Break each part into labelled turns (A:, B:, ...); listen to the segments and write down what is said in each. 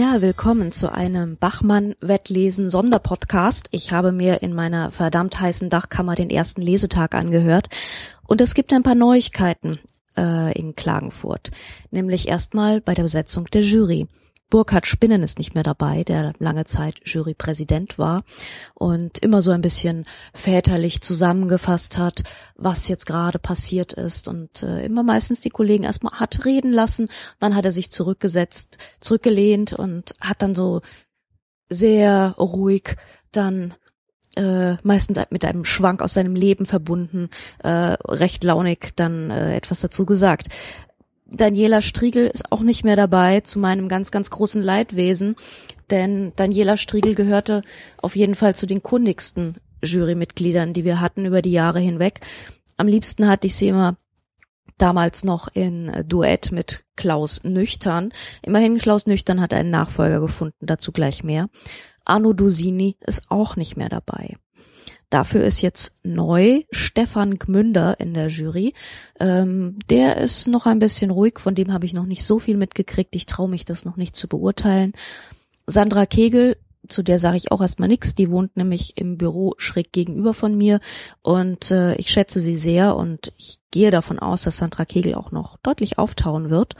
A: Ja, willkommen zu einem Bachmann-Wettlesen-Sonderpodcast. Ich habe mir in meiner verdammt heißen Dachkammer den ersten Lesetag angehört und es gibt ein paar Neuigkeiten äh, in Klagenfurt, nämlich erstmal bei der Besetzung der Jury. Burkhard Spinnen ist nicht mehr dabei, der lange Zeit Jurypräsident war und immer so ein bisschen väterlich zusammengefasst hat, was jetzt gerade passiert ist und äh, immer meistens die Kollegen erstmal hat reden lassen, dann hat er sich zurückgesetzt, zurückgelehnt und hat dann so sehr ruhig dann äh, meistens mit einem Schwank aus seinem Leben verbunden, äh, recht launig dann äh, etwas dazu gesagt. Daniela Striegel ist auch nicht mehr dabei, zu meinem ganz, ganz großen Leidwesen, denn Daniela Striegel gehörte auf jeden Fall zu den kundigsten Jurymitgliedern, die wir hatten über die Jahre hinweg. Am liebsten hatte ich sie immer damals noch in Duett mit Klaus Nüchtern. Immerhin Klaus Nüchtern hat einen Nachfolger gefunden, dazu gleich mehr. Arno Dusini ist auch nicht mehr dabei. Dafür ist jetzt neu Stefan Gmünder in der Jury. Ähm, der ist noch ein bisschen ruhig, von dem habe ich noch nicht so viel mitgekriegt. Ich traue mich das noch nicht zu beurteilen. Sandra Kegel, zu der sage ich auch erstmal nichts, die wohnt nämlich im Büro schräg gegenüber von mir und äh, ich schätze sie sehr und ich gehe davon aus, dass Sandra Kegel auch noch deutlich auftauen wird.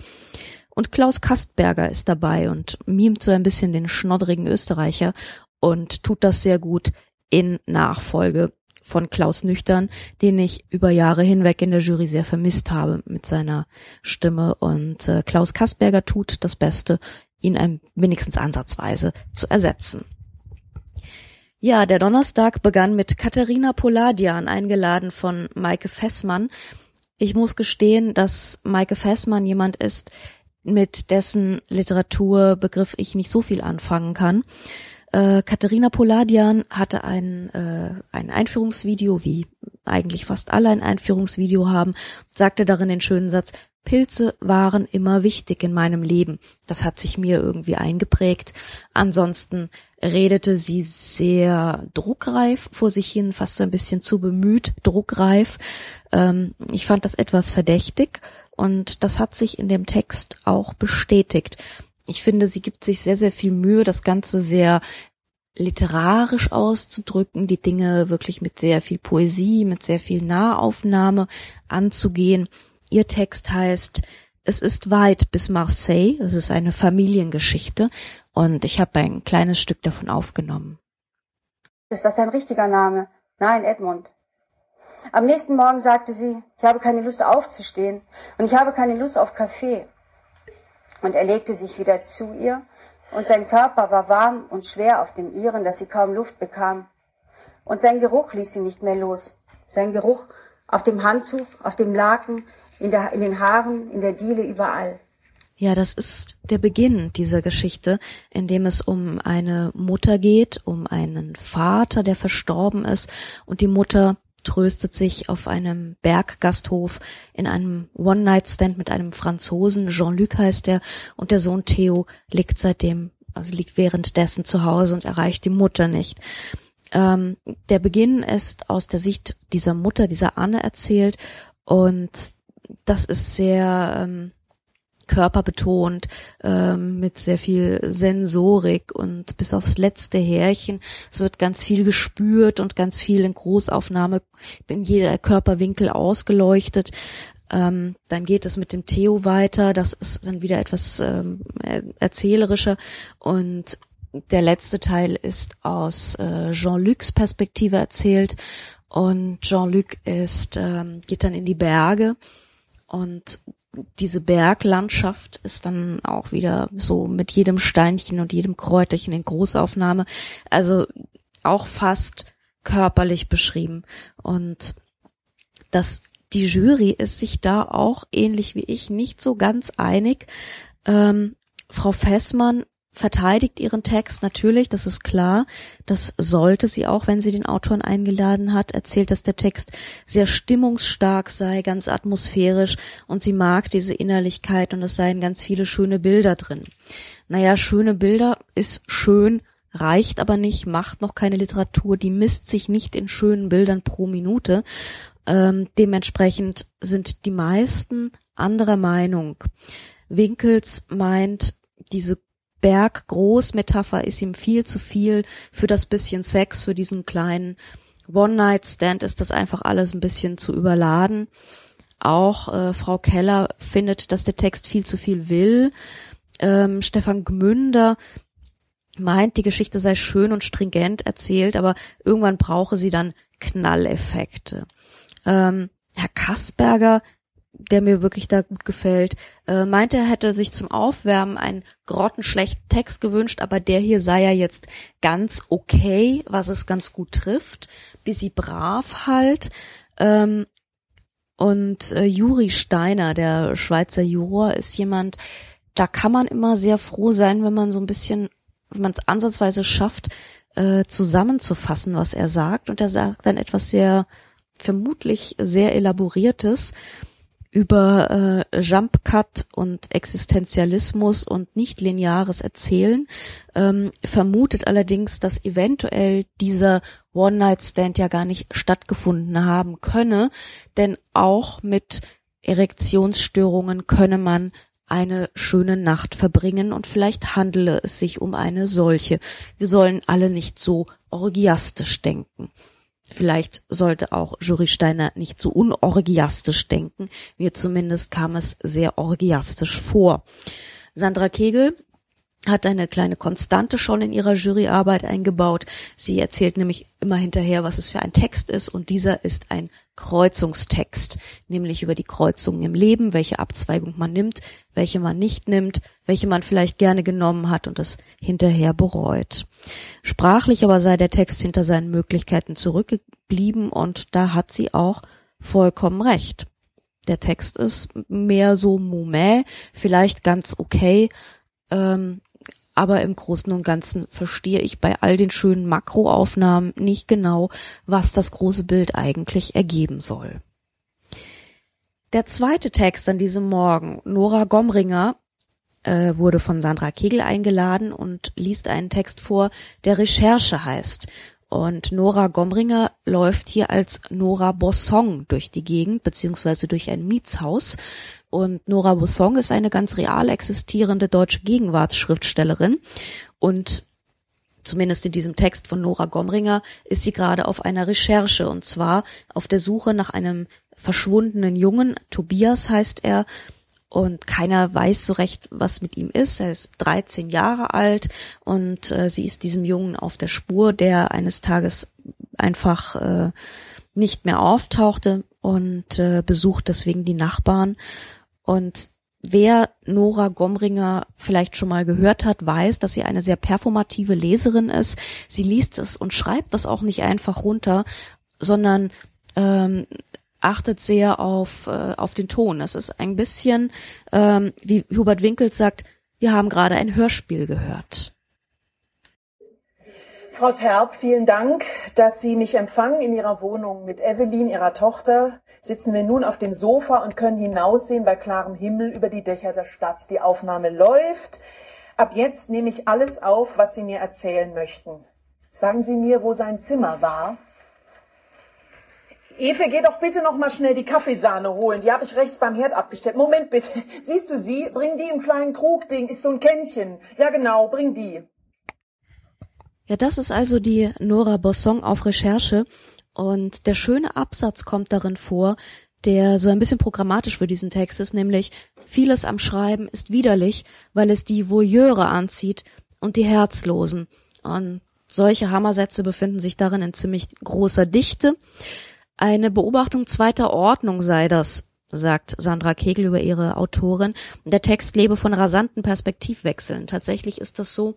A: Und Klaus Kastberger ist dabei und mimt so ein bisschen den schnoddrigen Österreicher und tut das sehr gut in Nachfolge von Klaus Nüchtern, den ich über Jahre hinweg in der Jury sehr vermisst habe mit seiner Stimme. Und äh, Klaus Kasperger tut das Beste, ihn ein, wenigstens ansatzweise zu ersetzen. Ja, der Donnerstag begann mit Katharina Poladian, eingeladen von Maike Fessmann. Ich muss gestehen, dass Maike Fessmann jemand ist, mit dessen Literaturbegriff ich nicht so viel anfangen kann. Äh, Katharina Poladian hatte ein, äh, ein Einführungsvideo, wie eigentlich fast alle ein Einführungsvideo haben, sagte darin den schönen Satz, Pilze waren immer wichtig in meinem Leben. Das hat sich mir irgendwie eingeprägt. Ansonsten redete sie sehr druckreif vor sich hin, fast so ein bisschen zu bemüht, druckreif. Ähm, ich fand das etwas verdächtig und das hat sich in dem Text auch bestätigt. Ich finde, sie gibt sich sehr, sehr viel Mühe, das Ganze sehr literarisch auszudrücken, die Dinge wirklich mit sehr viel Poesie, mit sehr viel Nahaufnahme anzugehen. Ihr Text heißt Es ist weit bis Marseille. Es ist eine Familiengeschichte und ich habe ein kleines Stück davon aufgenommen.
B: Ist das dein richtiger Name? Nein, Edmund. Am nächsten Morgen sagte sie, ich habe keine Lust aufzustehen und ich habe keine Lust auf Kaffee und er legte sich wieder zu ihr, und sein Körper war warm und schwer auf dem ihren, dass sie kaum Luft bekam. Und sein Geruch ließ sie nicht mehr los. Sein Geruch auf dem Handtuch, auf dem Laken, in, der, in den Haaren, in der Diele, überall.
A: Ja, das ist der Beginn dieser Geschichte, in dem es um eine Mutter geht, um einen Vater, der verstorben ist, und die Mutter tröstet sich auf einem Berggasthof in einem One-Night-Stand mit einem Franzosen, Jean-Luc heißt er, und der Sohn Theo liegt seitdem, also liegt währenddessen zu Hause und erreicht die Mutter nicht. Ähm, der Beginn ist aus der Sicht dieser Mutter, dieser Anne erzählt und das ist sehr ähm, körperbetont, ähm, mit sehr viel Sensorik und bis aufs letzte Härchen. Es wird ganz viel gespürt und ganz viel in Großaufnahme in jeder Körperwinkel ausgeleuchtet. Ähm, dann geht es mit dem Theo weiter. Das ist dann wieder etwas ähm, erzählerischer und der letzte Teil ist aus äh, Jean-Lucs Perspektive erzählt und Jean-Luc ist ähm, geht dann in die Berge und diese Berglandschaft ist dann auch wieder so mit jedem Steinchen und jedem Kräuterchen in Großaufnahme, also auch fast körperlich beschrieben. Und das, die Jury ist sich da auch ähnlich wie ich nicht so ganz einig. Ähm, Frau Fessmann verteidigt ihren Text natürlich, das ist klar. Das sollte sie auch, wenn sie den Autoren eingeladen hat, erzählt, dass der Text sehr stimmungsstark sei, ganz atmosphärisch und sie mag diese Innerlichkeit und es seien ganz viele schöne Bilder drin. Naja, schöne Bilder ist schön, reicht aber nicht, macht noch keine Literatur, die misst sich nicht in schönen Bildern pro Minute. Ähm, dementsprechend sind die meisten anderer Meinung. Winkels meint, diese Berg-Groß-Metapher ist ihm viel zu viel für das bisschen Sex, für diesen kleinen One-Night-Stand ist das einfach alles ein bisschen zu überladen. Auch äh, Frau Keller findet, dass der Text viel zu viel will. Ähm, Stefan Gmünder meint, die Geschichte sei schön und stringent erzählt, aber irgendwann brauche sie dann Knalleffekte. Ähm, Herr Kasperger, der mir wirklich da gut gefällt, äh, meinte, er hätte sich zum Aufwärmen einen grottenschlechten Text gewünscht, aber der hier sei ja jetzt ganz okay, was es ganz gut trifft, bis sie brav halt. Ähm, und äh, Juri Steiner, der Schweizer Juror, ist jemand, da kann man immer sehr froh sein, wenn man so ein bisschen, wenn man es ansatzweise schafft, äh, zusammenzufassen, was er sagt. Und er sagt dann etwas sehr, vermutlich sehr elaboriertes über äh, Jump Cut und Existenzialismus und nicht lineares Erzählen, ähm, vermutet allerdings, dass eventuell dieser One-Night-Stand ja gar nicht stattgefunden haben könne, denn auch mit Erektionsstörungen könne man eine schöne Nacht verbringen und vielleicht handele es sich um eine solche. Wir sollen alle nicht so orgiastisch denken. Vielleicht sollte auch Jury Steiner nicht so unorgiastisch denken. Mir zumindest kam es sehr orgiastisch vor. Sandra Kegel hat eine kleine Konstante schon in ihrer Juryarbeit eingebaut. Sie erzählt nämlich immer hinterher, was es für ein Text ist und dieser ist ein Kreuzungstext, nämlich über die Kreuzungen im Leben, welche Abzweigung man nimmt, welche man nicht nimmt, welche man vielleicht gerne genommen hat und es hinterher bereut. Sprachlich aber sei der Text hinter seinen Möglichkeiten zurückgeblieben und da hat sie auch vollkommen recht. Der Text ist mehr so Mumä, vielleicht ganz okay, ähm, aber im Großen und Ganzen verstehe ich bei all den schönen Makroaufnahmen nicht genau, was das große Bild eigentlich ergeben soll. Der zweite Text an diesem Morgen, Nora Gomringer, äh, wurde von Sandra Kegel eingeladen und liest einen Text vor, der Recherche heißt. Und Nora Gomringer läuft hier als Nora Bossong durch die Gegend, beziehungsweise durch ein Mietshaus. Und Nora Bossong ist eine ganz real existierende deutsche Gegenwartsschriftstellerin. Und zumindest in diesem Text von Nora Gomringer ist sie gerade auf einer Recherche und zwar auf der Suche nach einem verschwundenen Jungen. Tobias heißt er. Und keiner weiß so recht, was mit ihm ist. Er ist 13 Jahre alt und äh, sie ist diesem Jungen auf der Spur, der eines Tages einfach äh, nicht mehr auftauchte und äh, besucht deswegen die Nachbarn und wer Nora Gomringer vielleicht schon mal gehört hat, weiß, dass sie eine sehr performative Leserin ist. Sie liest es und schreibt das auch nicht einfach runter, sondern ähm, achtet sehr auf, äh, auf den Ton. Es ist ein bisschen, ähm, wie Hubert Winkels sagt, wir haben gerade ein Hörspiel gehört.
C: Frau Terp, vielen Dank, dass Sie mich empfangen in Ihrer Wohnung. Mit Evelyn, Ihrer Tochter, sitzen wir nun auf dem Sofa und können hinaussehen bei klarem Himmel über die Dächer der Stadt. Die Aufnahme läuft. Ab jetzt nehme ich alles auf, was Sie mir erzählen möchten. Sagen Sie mir, wo sein Zimmer war. Efe, geh doch bitte noch mal schnell die Kaffeesahne holen. Die habe ich rechts beim Herd abgestellt. Moment bitte. Siehst du sie? Bring die im kleinen Krugding. Ist so ein Kännchen. Ja genau, bring die.
A: Ja, das ist also die Nora Bossong auf Recherche und der schöne Absatz kommt darin vor, der so ein bisschen programmatisch für diesen Text ist, nämlich vieles am Schreiben ist widerlich, weil es die Voyeure anzieht und die Herzlosen. Und solche Hammersätze befinden sich darin in ziemlich großer Dichte. Eine Beobachtung zweiter Ordnung sei das, sagt Sandra Kegel über ihre Autorin. Der Text lebe von rasanten Perspektivwechseln. Tatsächlich ist das so,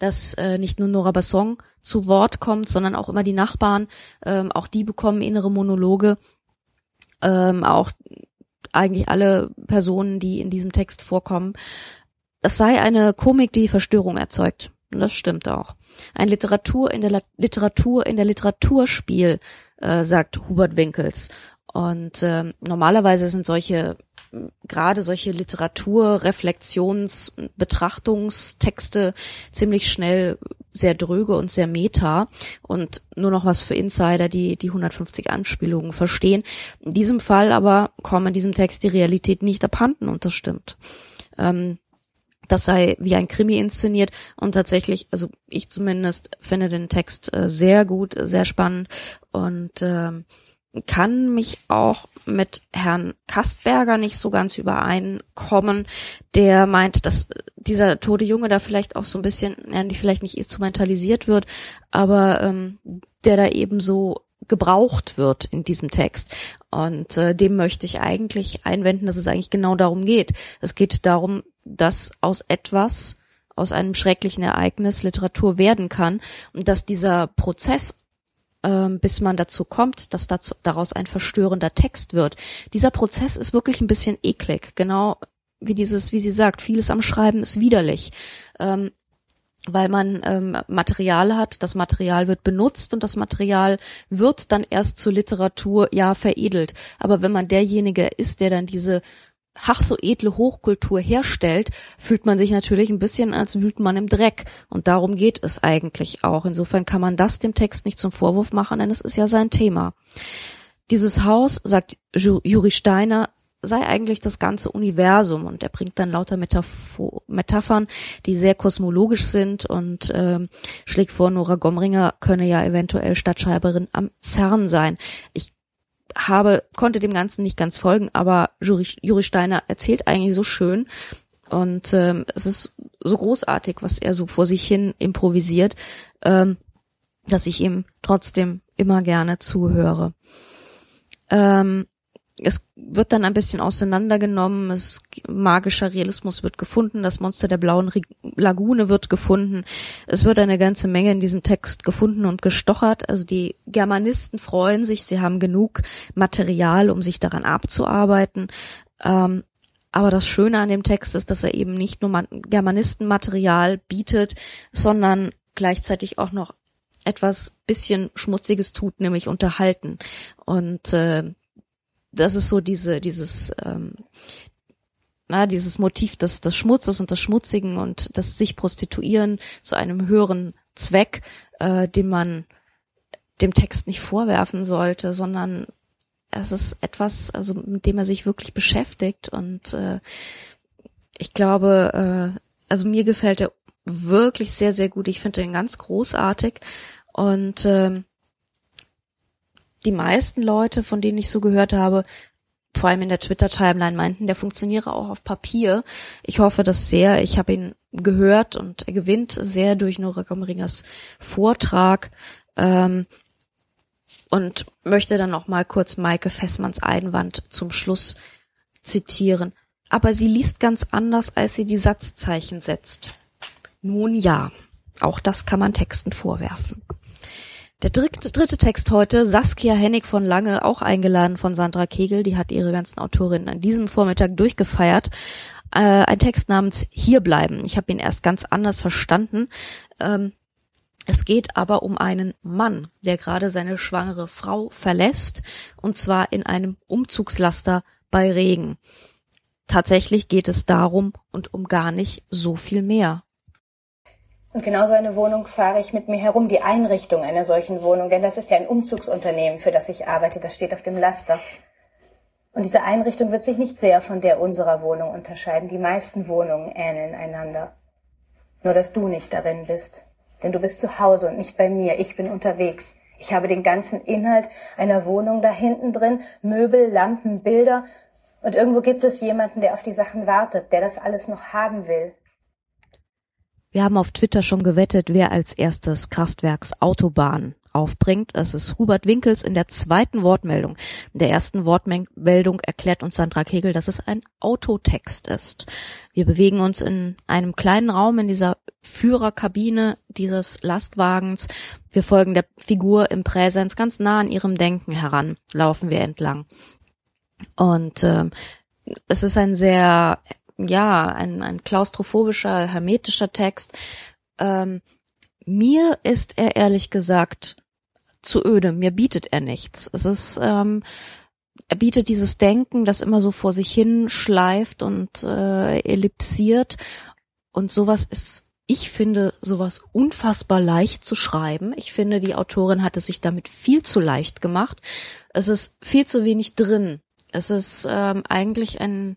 A: dass äh, nicht nur Nora Basson zu Wort kommt, sondern auch immer die Nachbarn. Ähm, auch die bekommen innere Monologe. Ähm, auch eigentlich alle Personen, die in diesem Text vorkommen. Es sei eine Komik, die Verstörung erzeugt. Und das stimmt auch. Ein Literatur in der La Literatur in der Literaturspiel, äh, sagt Hubert Winkels. Und äh, normalerweise sind solche gerade solche Literatur, Reflexions, Betrachtungstexte ziemlich schnell sehr dröge und sehr meta und nur noch was für Insider, die die 150 Anspielungen verstehen. In diesem Fall aber kommt in diesem Text die Realität nicht abhanden und das stimmt. Ähm, das sei wie ein Krimi inszeniert und tatsächlich, also ich zumindest finde den Text äh, sehr gut, sehr spannend und ähm, kann mich auch mit Herrn Kastberger nicht so ganz übereinkommen, der meint, dass dieser tote Junge da vielleicht auch so ein bisschen, ja, vielleicht nicht instrumentalisiert wird, aber ähm, der da eben so gebraucht wird in diesem Text. Und äh, dem möchte ich eigentlich einwenden, dass es eigentlich genau darum geht. Es geht darum, dass aus etwas, aus einem schrecklichen Ereignis Literatur werden kann und dass dieser Prozess bis man dazu kommt, dass dazu, daraus ein verstörender Text wird. Dieser Prozess ist wirklich ein bisschen eklig, genau wie dieses, wie sie sagt, vieles am Schreiben ist widerlich. Ähm, weil man ähm, Material hat, das Material wird benutzt und das Material wird dann erst zur Literatur ja veredelt. Aber wenn man derjenige ist, der dann diese ach so edle Hochkultur herstellt, fühlt man sich natürlich ein bisschen, als wühlt man im Dreck. Und darum geht es eigentlich auch. Insofern kann man das dem Text nicht zum Vorwurf machen, denn es ist ja sein Thema. Dieses Haus, sagt Juri Steiner, sei eigentlich das ganze Universum und er bringt dann lauter Metapho Metaphern, die sehr kosmologisch sind und äh, schlägt vor, Nora Gomringer könne ja eventuell Stadtschreiberin am CERN sein. Ich habe, konnte dem Ganzen nicht ganz folgen, aber Juri, Juri Steiner erzählt eigentlich so schön und ähm, es ist so großartig, was er so vor sich hin improvisiert, ähm, dass ich ihm trotzdem immer gerne zuhöre. Ähm, es wird dann ein bisschen auseinandergenommen, es, magischer Realismus wird gefunden, das Monster der blauen Lagune wird gefunden, es wird eine ganze Menge in diesem Text gefunden und gestochert, also die Germanisten freuen sich, sie haben genug Material, um sich daran abzuarbeiten, ähm, aber das Schöne an dem Text ist, dass er eben nicht nur Germanistenmaterial bietet, sondern gleichzeitig auch noch etwas bisschen Schmutziges tut, nämlich unterhalten. Und äh, das ist so diese, dieses, ähm, na, dieses Motiv des, des Schmutzes und des Schmutzigen und das sich prostituieren zu einem höheren Zweck, äh, den man dem Text nicht vorwerfen sollte, sondern es ist etwas, also mit dem er sich wirklich beschäftigt und äh, ich glaube, äh, also mir gefällt er wirklich sehr, sehr gut. Ich finde ihn ganz großartig und äh, die meisten Leute, von denen ich so gehört habe, vor allem in der Twitter-Timeline meinten, der funktioniere auch auf Papier. Ich hoffe das sehr. Ich habe ihn gehört und er gewinnt sehr durch Nora Gomringers Vortrag. Ähm, und möchte dann noch mal kurz Maike Fessmanns Einwand zum Schluss zitieren. Aber sie liest ganz anders, als sie die Satzzeichen setzt. Nun ja, auch das kann man Texten vorwerfen. Der dritte, Text heute, Saskia Hennig von Lange, auch eingeladen von Sandra Kegel, die hat ihre ganzen Autorinnen an diesem Vormittag durchgefeiert. Äh, ein Text namens Hierbleiben. Ich habe ihn erst ganz anders verstanden. Ähm, es geht aber um einen Mann, der gerade seine schwangere Frau verlässt, und zwar in einem Umzugslaster bei Regen. Tatsächlich geht es darum und um gar nicht so viel mehr.
D: Und genau so eine Wohnung fahre ich mit mir herum, die Einrichtung einer solchen Wohnung, denn das ist ja ein Umzugsunternehmen, für das ich arbeite, das steht auf dem Laster. Und diese Einrichtung wird sich nicht sehr von der unserer Wohnung unterscheiden. Die meisten Wohnungen ähneln einander. Nur dass du nicht darin bist. Denn du bist zu Hause und nicht bei mir. Ich bin unterwegs. Ich habe den ganzen Inhalt einer Wohnung da hinten drin, Möbel, Lampen, Bilder. Und irgendwo gibt es jemanden, der auf die Sachen wartet, der das alles noch haben will.
A: Wir haben auf Twitter schon gewettet, wer als erstes Kraftwerks Autobahn aufbringt. Es ist Hubert Winkels in der zweiten Wortmeldung. In der ersten Wortmeldung erklärt uns Sandra Kegel, dass es ein Autotext ist. Wir bewegen uns in einem kleinen Raum in dieser Führerkabine dieses Lastwagens. Wir folgen der Figur im Präsens ganz nah an ihrem Denken heran, laufen wir entlang. Und äh, es ist ein sehr ja, ein, ein klaustrophobischer, hermetischer Text. Ähm, mir ist er ehrlich gesagt zu öde. Mir bietet er nichts. Es ist, ähm, er bietet dieses Denken, das immer so vor sich hin schleift und äh, ellipsiert. Und sowas ist, ich finde, sowas unfassbar leicht zu schreiben. Ich finde, die Autorin hat es sich damit viel zu leicht gemacht. Es ist viel zu wenig drin. Es ist ähm, eigentlich ein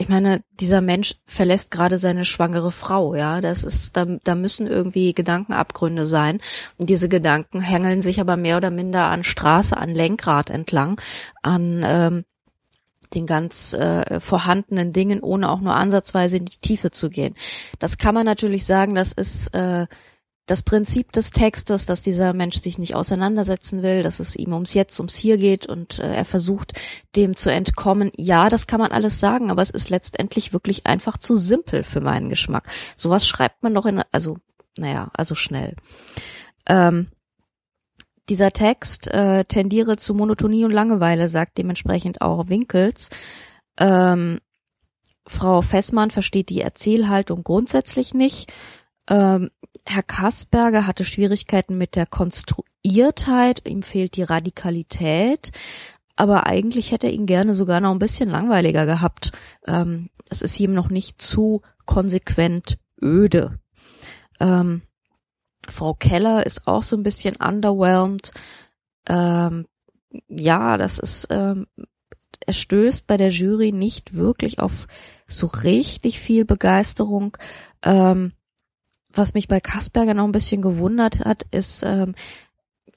A: ich meine, dieser Mensch verlässt gerade seine schwangere Frau, ja. Das ist, da, da müssen irgendwie Gedankenabgründe sein. Und diese Gedanken hängeln sich aber mehr oder minder an Straße, an Lenkrad entlang, an ähm, den ganz äh, vorhandenen Dingen, ohne auch nur ansatzweise in die Tiefe zu gehen. Das kann man natürlich sagen, das ist äh, das Prinzip des Textes, dass dieser Mensch sich nicht auseinandersetzen will, dass es ihm ums Jetzt, ums Hier geht und äh, er versucht, dem zu entkommen. Ja, das kann man alles sagen, aber es ist letztendlich wirklich einfach zu simpel für meinen Geschmack. Sowas schreibt man doch in, also, naja, also schnell. Ähm, dieser Text äh, tendiere zu Monotonie und Langeweile, sagt dementsprechend auch Winkels. Ähm, Frau Fessmann versteht die Erzählhaltung grundsätzlich nicht. Ähm, Herr Kasperger hatte Schwierigkeiten mit der Konstruiertheit, ihm fehlt die Radikalität, aber eigentlich hätte er ihn gerne sogar noch ein bisschen langweiliger gehabt. Ähm, es ist ihm noch nicht zu konsequent öde. Ähm, Frau Keller ist auch so ein bisschen underwhelmed. Ähm, ja, das ist, ähm, er stößt bei der Jury nicht wirklich auf so richtig viel Begeisterung. Ähm, was mich bei Kasperger noch ein bisschen gewundert hat, ist ähm,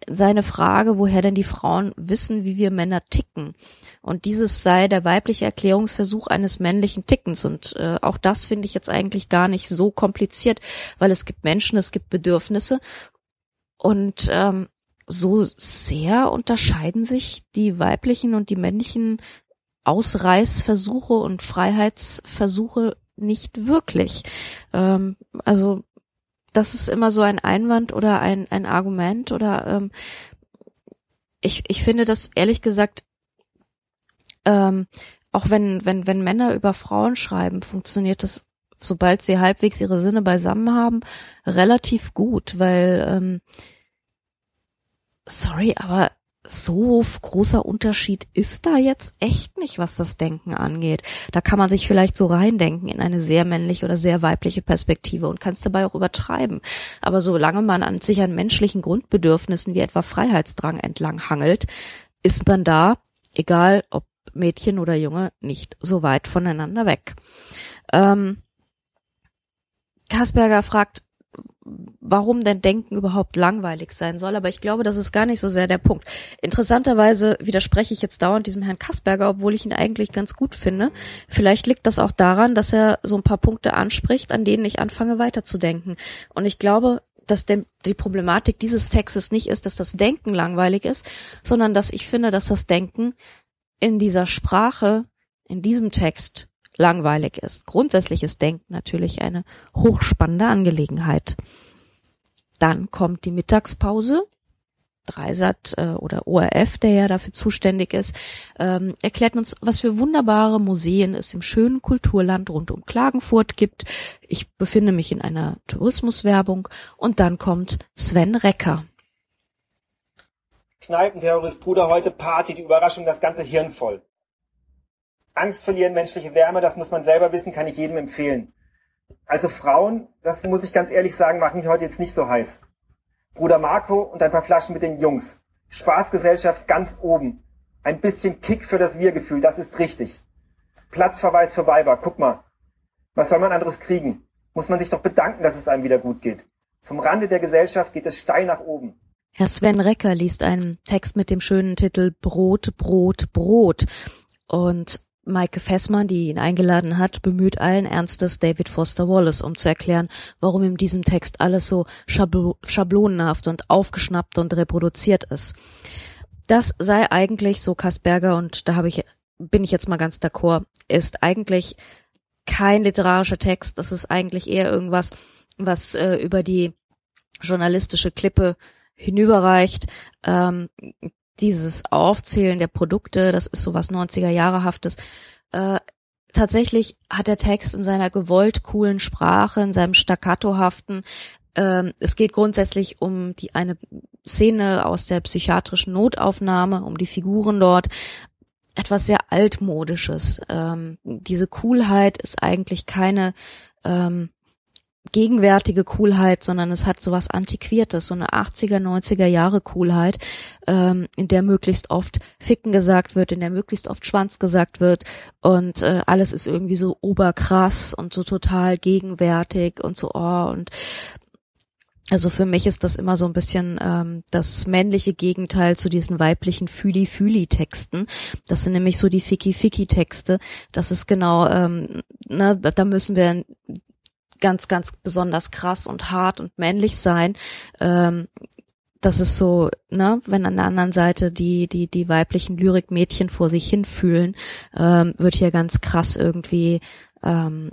A: seine Frage, woher denn die Frauen wissen, wie wir Männer ticken. Und dieses sei der weibliche Erklärungsversuch eines männlichen Tickens. Und äh, auch das finde ich jetzt eigentlich gar nicht so kompliziert, weil es gibt Menschen, es gibt Bedürfnisse. Und ähm, so sehr unterscheiden sich die weiblichen und die männlichen Ausreißversuche und Freiheitsversuche nicht wirklich. Ähm, also das ist immer so ein Einwand oder ein, ein Argument oder ähm, ich, ich finde das ehrlich gesagt, ähm, auch wenn, wenn, wenn Männer über Frauen schreiben, funktioniert das, sobald sie halbwegs ihre Sinne beisammen haben, relativ gut, weil ähm, sorry, aber so großer Unterschied ist da jetzt echt nicht, was das Denken angeht. Da kann man sich vielleicht so reindenken in eine sehr männliche oder sehr weibliche Perspektive und kann es dabei auch übertreiben. Aber solange man an sich an menschlichen Grundbedürfnissen wie etwa Freiheitsdrang entlang hangelt, ist man da, egal ob Mädchen oder Junge, nicht so weit voneinander weg. Ähm, Kasperger fragt, warum denn Denken überhaupt langweilig sein soll, aber ich glaube, das ist gar nicht so sehr der Punkt. Interessanterweise widerspreche ich jetzt dauernd diesem Herrn Kasperger, obwohl ich ihn eigentlich ganz gut finde. Vielleicht liegt das auch daran, dass er so ein paar Punkte anspricht, an denen ich anfange weiterzudenken. Und ich glaube, dass denn die Problematik dieses Textes nicht ist, dass das Denken langweilig ist, sondern dass ich finde, dass das Denken in dieser Sprache, in diesem Text langweilig ist. Grundsätzliches Denken natürlich eine hochspannende Angelegenheit. Dann kommt die Mittagspause. Dreisat äh, oder ORF, der ja dafür zuständig ist, ähm, erklärt uns, was für wunderbare Museen es im schönen Kulturland rund um Klagenfurt gibt. Ich befinde mich in einer Tourismuswerbung und dann kommt Sven Recker.
E: Kneipenterrorist Bruder heute Party, die Überraschung, das ganze Hirn voll. Angst verlieren, menschliche Wärme, das muss man selber wissen, kann ich jedem empfehlen. Also Frauen, das muss ich ganz ehrlich sagen, machen mich heute jetzt nicht so heiß. Bruder Marco und ein paar Flaschen mit den Jungs. Spaßgesellschaft ganz oben. Ein bisschen Kick für das Wir-Gefühl, das ist richtig. Platzverweis für Weiber, guck mal. Was soll man anderes kriegen? Muss man sich doch bedanken, dass es einem wieder gut geht. Vom Rande der Gesellschaft geht es steil nach oben.
A: Herr Sven Recker liest einen Text mit dem schönen Titel Brot, Brot, Brot. Und Maike Fessmann, die ihn eingeladen hat, bemüht allen Ernstes David Foster Wallace, um zu erklären, warum in diesem Text alles so schablonenhaft und aufgeschnappt und reproduziert ist. Das sei eigentlich, so Kasperger, und da habe ich, bin ich jetzt mal ganz d'accord, ist eigentlich kein literarischer Text, das ist eigentlich eher irgendwas, was äh, über die journalistische Klippe hinüberreicht. Ähm, dieses Aufzählen der Produkte, das ist sowas 90er Jahrehaftes. Äh, tatsächlich hat der Text in seiner gewollt coolen Sprache, in seinem staccatohaften, äh, es geht grundsätzlich um die eine Szene aus der psychiatrischen Notaufnahme, um die Figuren dort, etwas sehr altmodisches. Ähm, diese Coolheit ist eigentlich keine ähm, gegenwärtige Coolheit, sondern es hat sowas Antiquiertes, so eine 80er, 90er Jahre Coolheit, ähm, in der möglichst oft Ficken gesagt wird, in der möglichst oft Schwanz gesagt wird und äh, alles ist irgendwie so oberkrass und so total gegenwärtig und so, oh, und also für mich ist das immer so ein bisschen ähm, das männliche Gegenteil zu diesen weiblichen Füli-Füli-Texten. Das sind nämlich so die Ficky-Ficky-Texte. Das ist genau, ähm, ne, da müssen wir ganz, ganz besonders krass und hart und männlich sein. Ähm, das ist so, ne, wenn an der anderen Seite die, die, die weiblichen Lyrikmädchen vor sich hinfühlen, ähm, wird hier ganz krass irgendwie ähm,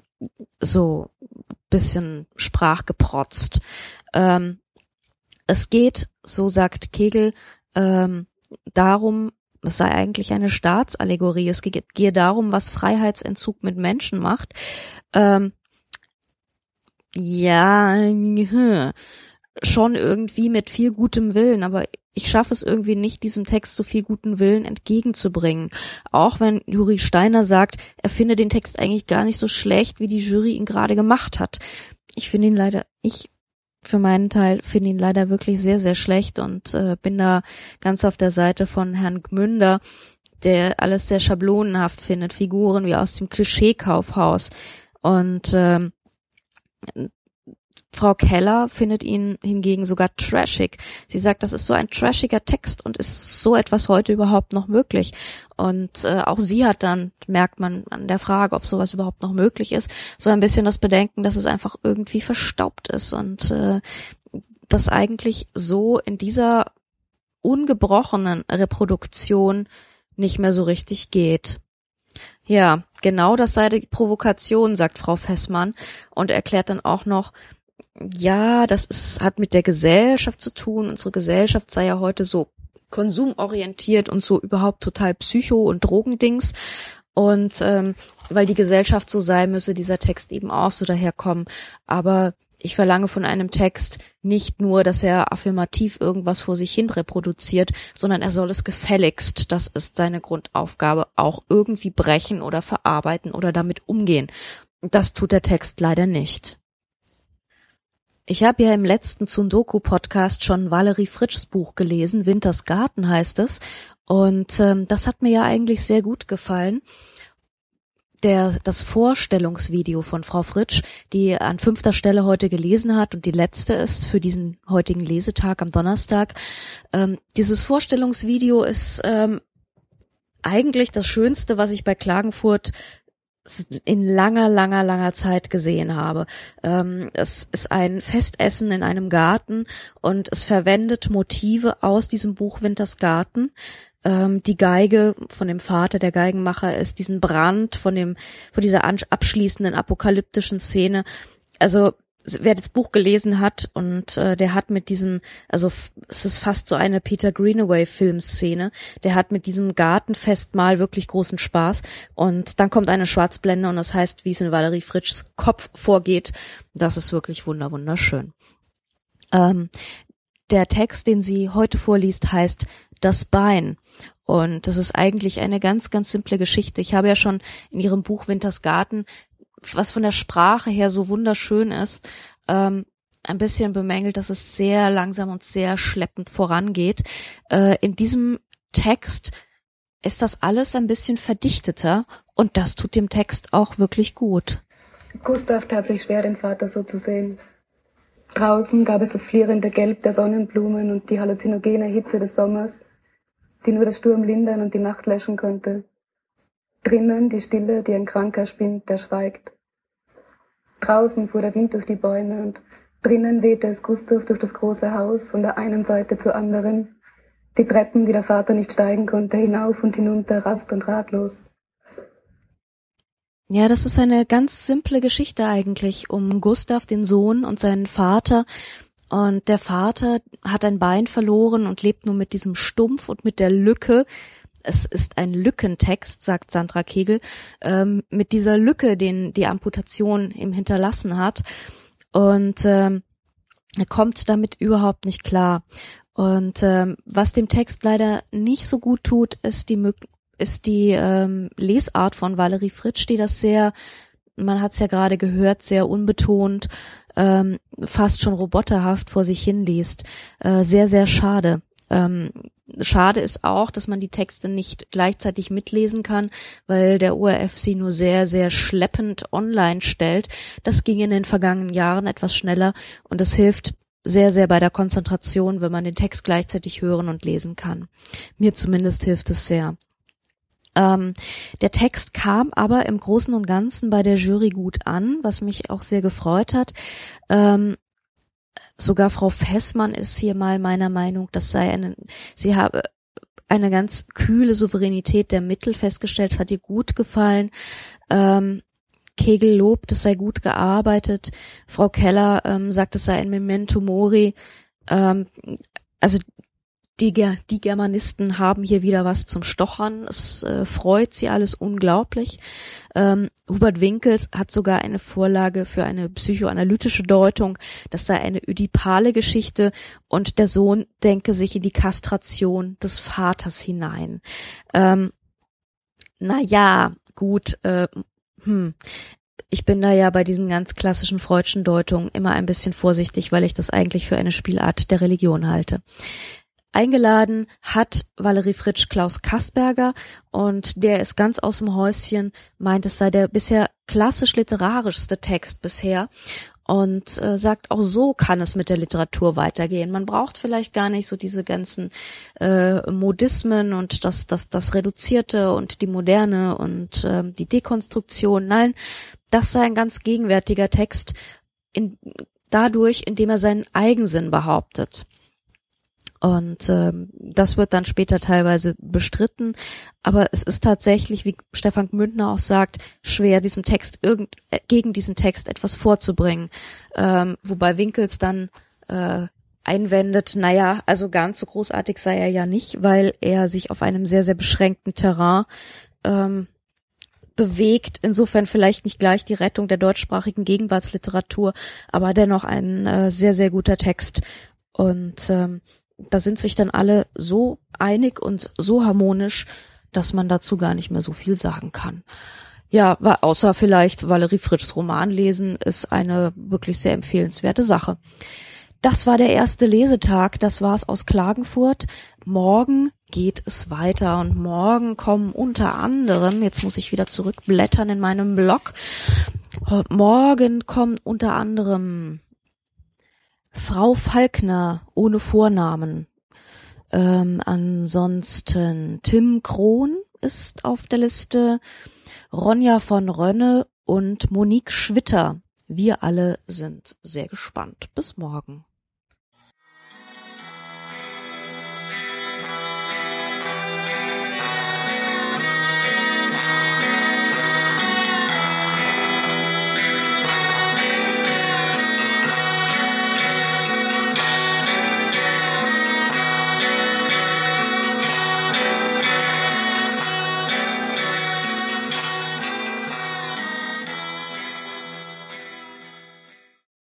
A: so bisschen sprachgeprotzt. Ähm, es geht, so sagt Kegel, ähm, darum, es sei eigentlich eine Staatsallegorie. Es gehe darum, was Freiheitsentzug mit Menschen macht. Ähm, ja, schon irgendwie mit viel gutem Willen, aber ich schaffe es irgendwie nicht, diesem Text so viel guten Willen entgegenzubringen. Auch wenn Juri Steiner sagt, er finde den Text eigentlich gar nicht so schlecht, wie die Jury ihn gerade gemacht hat. Ich finde ihn leider, ich für meinen Teil finde ihn leider wirklich sehr, sehr schlecht und äh, bin da ganz auf der Seite von Herrn Gmünder, der alles sehr schablonenhaft findet, Figuren wie aus dem Klischeekaufhaus. Und ähm, Frau Keller findet ihn hingegen sogar trashig. Sie sagt, das ist so ein trashiger Text und ist so etwas heute überhaupt noch möglich. Und äh, auch sie hat dann, merkt man an der Frage, ob sowas überhaupt noch möglich ist, so ein bisschen das Bedenken, dass es einfach irgendwie verstaubt ist und äh, das eigentlich so in dieser ungebrochenen Reproduktion nicht mehr so richtig geht. Ja, genau das sei die Provokation, sagt Frau Fessmann und erklärt dann auch noch, ja, das ist, hat mit der Gesellschaft zu tun. Unsere Gesellschaft sei ja heute so konsumorientiert und so überhaupt total Psycho- und Drogendings. Und ähm, weil die Gesellschaft so sei, müsse dieser Text eben auch so daherkommen. Aber ich verlange von einem Text nicht nur, dass er affirmativ irgendwas vor sich hin reproduziert, sondern er soll es gefälligst, das ist seine Grundaufgabe, auch irgendwie brechen oder verarbeiten oder damit umgehen. Das tut der Text leider nicht. Ich habe ja im letzten Zundoku-Podcast schon Valerie Fritschs Buch gelesen, Winters Garten heißt es. Und ähm, das hat mir ja eigentlich sehr gut gefallen. Der, das Vorstellungsvideo von Frau Fritsch, die an fünfter Stelle heute gelesen hat und die letzte ist für diesen heutigen Lesetag am Donnerstag. Ähm, dieses Vorstellungsvideo ist ähm, eigentlich das Schönste, was ich bei Klagenfurt in langer, langer, langer Zeit gesehen habe. Ähm, es ist ein Festessen in einem Garten und es verwendet Motive aus diesem Buch Winters Garten. Ähm, die Geige von dem Vater der Geigenmacher ist diesen Brand von dem, von dieser abschließenden apokalyptischen Szene. Also wer das Buch gelesen hat und äh, der hat mit diesem, also es ist fast so eine Peter Greenaway Filmszene, der hat mit diesem Gartenfestmahl wirklich großen Spaß und dann kommt eine Schwarzblende und das heißt, wie es in Valerie Fritschs Kopf vorgeht, das ist wirklich wunder wunderschön. Ähm, der Text, den sie heute vorliest, heißt Das Bein und das ist eigentlich eine ganz, ganz simple Geschichte. Ich habe ja schon in ihrem Buch Winters Garten was von der Sprache her so wunderschön ist, ähm, ein bisschen bemängelt, dass es sehr langsam und sehr schleppend vorangeht. Äh, in diesem Text ist das alles ein bisschen verdichteter und das tut dem Text auch wirklich gut.
F: Gustav tat sich schwer, den Vater so zu sehen. Draußen gab es das flierende Gelb der Sonnenblumen und die halluzinogene Hitze des Sommers, die nur der Sturm lindern und die Nacht löschen könnte. Drinnen die Stille, die ein Kranker spinnt, der schweigt. Draußen fuhr der Wind durch die Bäume und drinnen wehte es Gustav durch das große Haus von der einen Seite zur anderen. Die Treppen, die der Vater nicht steigen konnte, hinauf und hinunter, rast und ratlos.
A: Ja, das ist eine ganz simple Geschichte eigentlich um Gustav, den Sohn und seinen Vater. Und der Vater hat ein Bein verloren und lebt nur mit diesem Stumpf und mit der Lücke, es ist ein Lückentext, sagt Sandra Kegel, ähm, mit dieser Lücke, den die Amputation ihm hinterlassen hat. Und ähm, er kommt damit überhaupt nicht klar. Und ähm, was dem Text leider nicht so gut tut, ist die ist die ähm, Lesart von Valerie Fritsch, die das sehr man hat es ja gerade gehört, sehr unbetont, ähm, fast schon roboterhaft vor sich hinliest. Äh, sehr, sehr schade. Ähm, schade ist auch, dass man die Texte nicht gleichzeitig mitlesen kann, weil der ORF sie nur sehr, sehr schleppend online stellt. Das ging in den vergangenen Jahren etwas schneller und das hilft sehr, sehr bei der Konzentration, wenn man den Text gleichzeitig hören und lesen kann. Mir zumindest hilft es sehr. Ähm, der Text kam aber im Großen und Ganzen bei der Jury gut an, was mich auch sehr gefreut hat. Ähm, sogar Frau Fessmann ist hier mal meiner Meinung, das sei eine, sie habe eine ganz kühle Souveränität der Mittel festgestellt, es hat ihr gut gefallen. Ähm, Kegel lobt, es sei gut gearbeitet. Frau Keller ähm, sagt, es sei ein Memento Mori. Ähm, also die, die Germanisten haben hier wieder was zum Stochern. Es äh, freut sie alles unglaublich. Ähm, Hubert Winkels hat sogar eine Vorlage für eine psychoanalytische Deutung. Das sei eine ödipale Geschichte und der Sohn denke sich in die Kastration des Vaters hinein. Ähm, na ja, gut, äh, hm. Ich bin da ja bei diesen ganz klassischen freudschen Deutungen immer ein bisschen vorsichtig, weil ich das eigentlich für eine Spielart der Religion halte. Eingeladen hat Valerie Fritsch Klaus Kasperger und der ist ganz aus dem Häuschen, meint es sei der bisher klassisch literarischste Text bisher und äh, sagt, auch so kann es mit der Literatur weitergehen. Man braucht vielleicht gar nicht so diese ganzen äh, Modismen und das, das, das Reduzierte und die Moderne und äh, die Dekonstruktion. Nein, das sei ein ganz gegenwärtiger Text, in, dadurch, indem er seinen Eigensinn behauptet. Und ähm, das wird dann später teilweise bestritten. Aber es ist tatsächlich, wie Stefan Mündner auch sagt, schwer, diesem Text irgend, äh, gegen diesen Text etwas vorzubringen. Ähm, wobei Winkels dann äh, einwendet, naja, also ganz so großartig sei er ja nicht, weil er sich auf einem sehr, sehr beschränkten Terrain ähm, bewegt. Insofern vielleicht nicht gleich die Rettung der deutschsprachigen Gegenwartsliteratur, aber dennoch ein äh, sehr, sehr guter Text. Und ähm, da sind sich dann alle so einig und so harmonisch, dass man dazu gar nicht mehr so viel sagen kann. Ja, außer vielleicht Valerie Fritschs Roman lesen, ist eine wirklich sehr empfehlenswerte Sache. Das war der erste Lesetag, das war's aus Klagenfurt. Morgen geht es weiter und morgen kommen unter anderem, jetzt muss ich wieder zurückblättern in meinem Blog, morgen kommen unter anderem Frau Falkner ohne Vornamen. Ähm, ansonsten Tim Krohn ist auf der Liste, Ronja von Rönne und Monique Schwitter. Wir alle sind sehr gespannt. Bis morgen.